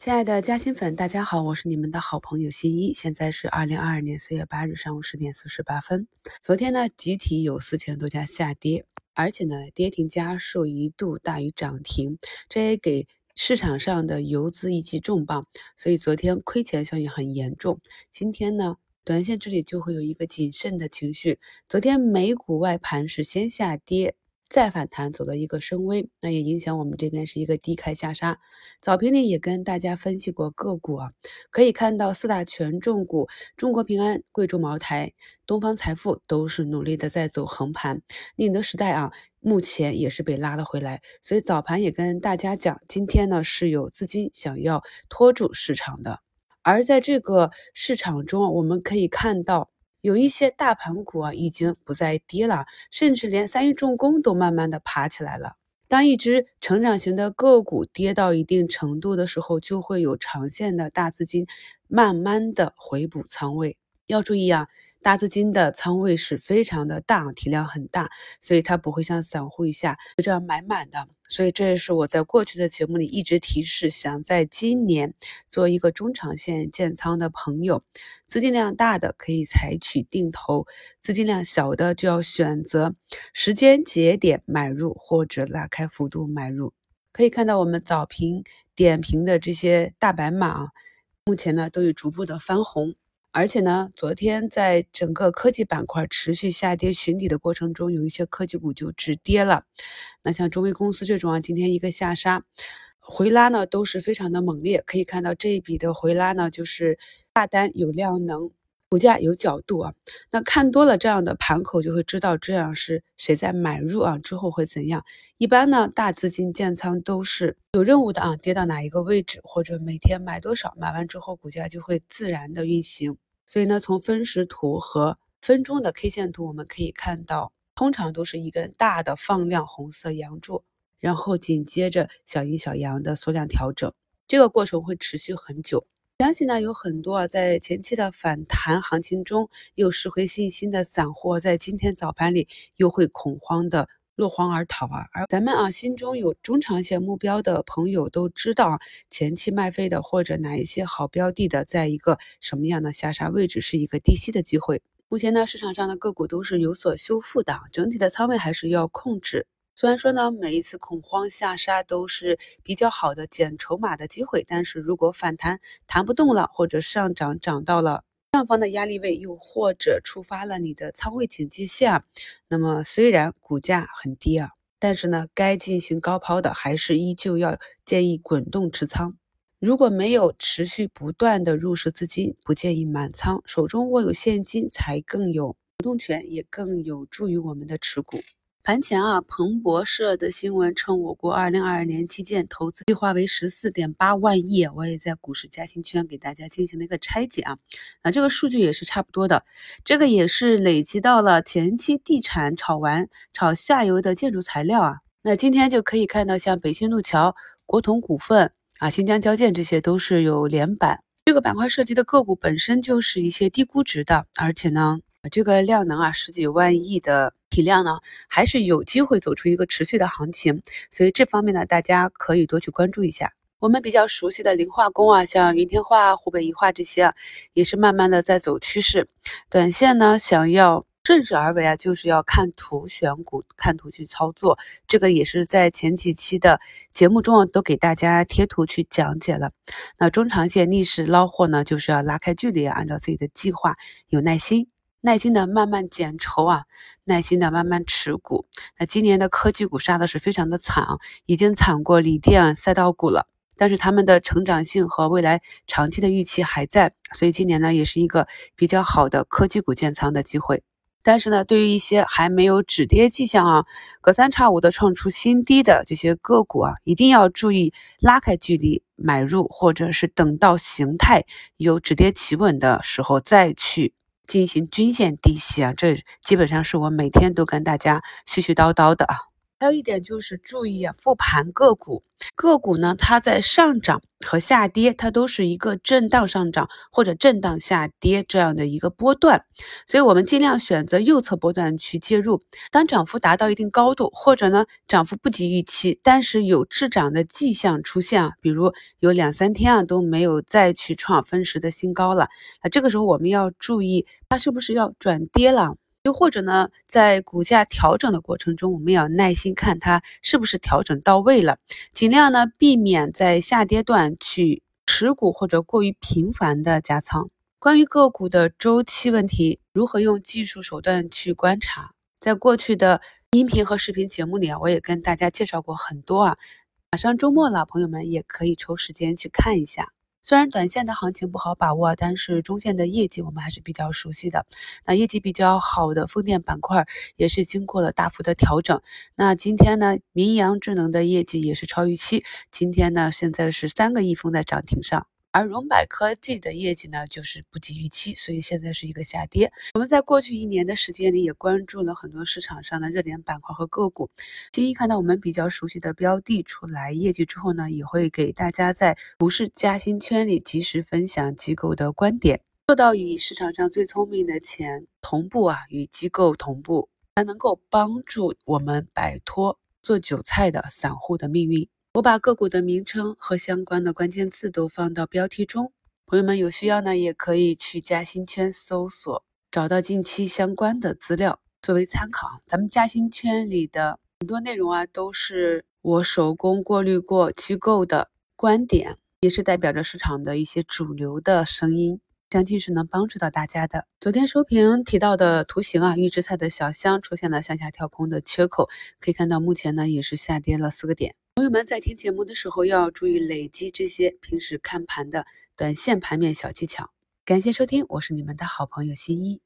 亲爱的嘉兴粉，大家好，我是你们的好朋友新一。现在是二零二二年四月八日上午十点四十八分。昨天呢，集体有四千多家下跌，而且呢，跌停家数一度大于涨停，这也给市场上的游资一记重磅，所以昨天亏钱效应很严重。今天呢，短线这里就会有一个谨慎的情绪。昨天美股外盘是先下跌。再反弹走的一个升微，那也影响我们这边是一个低开下杀。早评里也跟大家分析过个股啊，可以看到四大权重股中国平安、贵州茅台、东方财富都是努力的在走横盘。宁德时代啊，目前也是被拉了回来，所以早盘也跟大家讲，今天呢是有资金想要拖住市场的。而在这个市场中，我们可以看到。有一些大盘股啊，已经不再跌了，甚至连三一重工都慢慢的爬起来了。当一只成长型的个股跌到一定程度的时候，就会有长线的大资金慢慢的回补仓位。要注意啊。大资金的仓位是非常的大，体量很大，所以它不会像散户一下就这样买满的。所以这也是我在过去的节目里一直提示，想在今年做一个中长线建仓的朋友，资金量大的可以采取定投，资金量小的就要选择时间节点买入或者拉开幅度买入。可以看到我们早评点评的这些大白马，目前呢都有逐步的翻红。而且呢，昨天在整个科技板块持续下跌寻底的过程中，有一些科技股就止跌了。那像中微公司这种啊，今天一个下杀回拉呢，都是非常的猛烈。可以看到这一笔的回拉呢，就是大单有量能，股价有角度啊。那看多了这样的盘口，就会知道这样是谁在买入啊，之后会怎样。一般呢，大资金建仓都是有任务的啊，跌到哪一个位置，或者每天买多少，买完之后股价就会自然的运行。所以呢，从分时图和分钟的 K 线图，我们可以看到，通常都是一根大的放量红色阳柱，然后紧接着小阴小阳的缩量调整，这个过程会持续很久。相信呢，有很多啊，在前期的反弹行情中又失回信心的散户，在今天早盘里又会恐慌的。落荒而逃啊！而咱们啊，心中有中长线目标的朋友都知道啊，前期卖飞的或者哪一些好标的的，在一个什么样的下杀位置是一个低吸的机会。目前呢，市场上的个股都是有所修复的，整体的仓位还是要控制。虽然说呢，每一次恐慌下杀都是比较好的减筹码的机会，但是如果反弹弹不动了，或者上涨涨到了。上方的压力位，又或者触发了你的仓位警戒线，那么虽然股价很低啊，但是呢，该进行高抛的还是依旧要建议滚动持仓。如果没有持续不断的入市资金，不建议满仓，手中握有现金才更有主动权，也更有助于我们的持股。盘前啊，彭博社的新闻称，我国二零二二年基建投资计划为十四点八万亿。我也在股市嘉兴圈给大家进行了一个拆解啊，那这个数据也是差不多的，这个也是累积到了前期地产炒完炒下游的建筑材料啊。那今天就可以看到，像北新路桥、国统股份啊、新疆交建这些都是有连板。这个板块涉及的个股本身就是一些低估值的，而且呢，这个量能啊十几万亿的。体量呢，还是有机会走出一个持续的行情，所以这方面呢，大家可以多去关注一下。我们比较熟悉的磷化工啊，像云天化、湖北宜化这些啊，也是慢慢的在走趋势。短线呢，想要顺势而为啊，就是要看图选股，看图去操作。这个也是在前几期的节目中啊，都给大家贴图去讲解了。那中长线逆势捞货呢，就是要拉开距离，按照自己的计划，有耐心。耐心的慢慢减筹啊，耐心的慢慢持股。那今年的科技股杀的是非常的惨啊，已经惨过锂电赛道股了。但是他们的成长性和未来长期的预期还在，所以今年呢也是一个比较好的科技股建仓的机会。但是呢，对于一些还没有止跌迹象啊，隔三差五的创出新低的这些个股啊，一定要注意拉开距离买入，或者是等到形态有止跌企稳的时候再去。进行均线低吸啊，这基本上是我每天都跟大家絮絮叨叨的啊。还有一点就是注意啊，复盘个股，个股呢，它在上涨和下跌，它都是一个震荡上涨或者震荡下跌这样的一个波段，所以我们尽量选择右侧波段去介入。当涨幅达到一定高度，或者呢涨幅不及预期，但是有滞涨的迹象出现啊，比如有两三天啊都没有再去创分时的新高了，那这个时候我们要注意，它是不是要转跌了？又或者呢，在股价调整的过程中，我们要耐心看它是不是调整到位了，尽量呢避免在下跌段去持股或者过于频繁的加仓。关于个股的周期问题，如何用技术手段去观察，在过去的音频和视频节目里啊，我也跟大家介绍过很多啊。马上周末了，朋友们也可以抽时间去看一下。虽然短线的行情不好把握，但是中线的业绩我们还是比较熟悉的。那业绩比较好的风电板块也是经过了大幅的调整。那今天呢，民阳智能的业绩也是超预期，今天呢现在是三个亿封在涨停上。而荣百科技的业绩呢，就是不及预期，所以现在是一个下跌。我们在过去一年的时间里，也关注了很多市场上的热点板块和个股。今一看到我们比较熟悉的标的出来业绩之后呢，也会给大家在股市加薪圈里及时分享机构的观点，做到与市场上最聪明的钱同步啊，与机构同步，才能够帮助我们摆脱做韭菜的散户的命运。我把个股的名称和相关的关键字都放到标题中，朋友们有需要呢，也可以去嘉兴圈搜索，找到近期相关的资料作为参考。咱们嘉兴圈里的很多内容啊，都是我手工过滤过机构的观点，也是代表着市场的一些主流的声音，相信是能帮助到大家的。昨天收评提到的图形啊，预制菜的小箱出现了向下跳空的缺口，可以看到目前呢也是下跌了四个点。朋友们在听节目的时候要注意累积这些平时看盘的短线盘面小技巧。感谢收听，我是你们的好朋友新一。